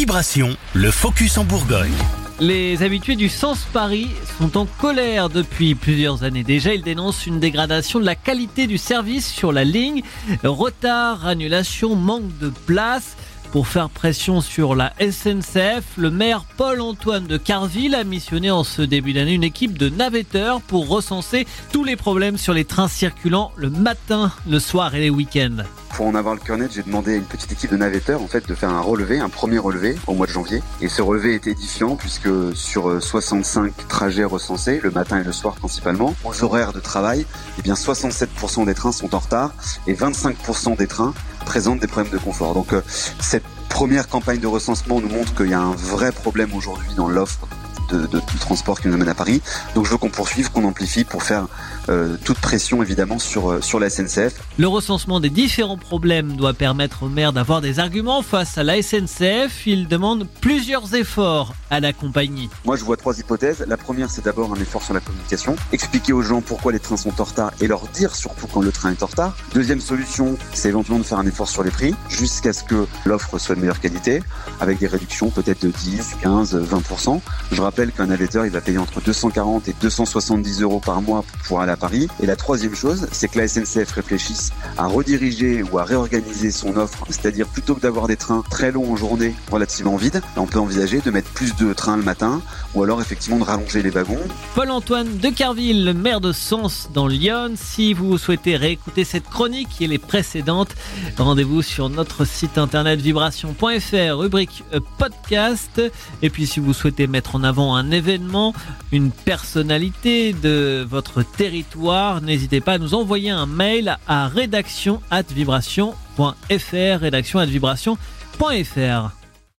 Vibration, le focus en Bourgogne. Les habitués du Sens Paris sont en colère depuis plusieurs années déjà. Ils dénoncent une dégradation de la qualité du service sur la ligne. Retard, annulation, manque de place. Pour faire pression sur la SNCF, le maire Paul-Antoine de Carville a missionné en ce début d'année une équipe de navetteurs pour recenser tous les problèmes sur les trains circulant le matin, le soir et les week-ends. Pour en avoir le cœur net, j'ai demandé à une petite équipe de navetteurs en fait de faire un relevé, un premier relevé au mois de janvier. Et ce relevé est édifiant puisque sur 65 trajets recensés, le matin et le soir principalement, aux horaires de travail, eh bien 67% des trains sont en retard et 25% des trains présentent des problèmes de confort. Donc euh, cette première campagne de recensement nous montre qu'il y a un vrai problème aujourd'hui dans l'offre de, de, transport qui nous amène à Paris. Donc je veux qu'on poursuive, qu'on amplifie pour faire euh, toute pression évidemment sur, euh, sur la SNCF. Le recensement des différents problèmes doit permettre au maire d'avoir des arguments face à la SNCF. Il demande plusieurs efforts à la compagnie. Moi je vois trois hypothèses. La première c'est d'abord un effort sur la communication, expliquer aux gens pourquoi les trains sont en retard et leur dire surtout quand le train est en retard. Deuxième solution c'est éventuellement de faire un effort sur les prix jusqu'à ce que l'offre soit de meilleure qualité avec des réductions peut-être de 10, 15, 20%. Je rappelle qu'un navetteur, il va payer entre 240 et 270 euros par mois pour aller à Paris. Et la troisième chose, c'est que la SNCF réfléchisse à rediriger ou à réorganiser son offre. C'est-à-dire, plutôt que d'avoir des trains très longs en journée, relativement vides, on peut envisager de mettre plus de trains le matin ou alors effectivement de rallonger les wagons. Paul-Antoine de Carville, maire de Sens dans Lyon. Si vous souhaitez réécouter cette chronique et les précédentes, rendez-vous sur notre site internet vibration.fr, rubrique podcast. Et puis si vous souhaitez mettre en avant un événement, une personnalité de votre territoire, n'hésitez pas à nous envoyer un mail à rédaction@vibration.fr, rédaction@vibration.fr.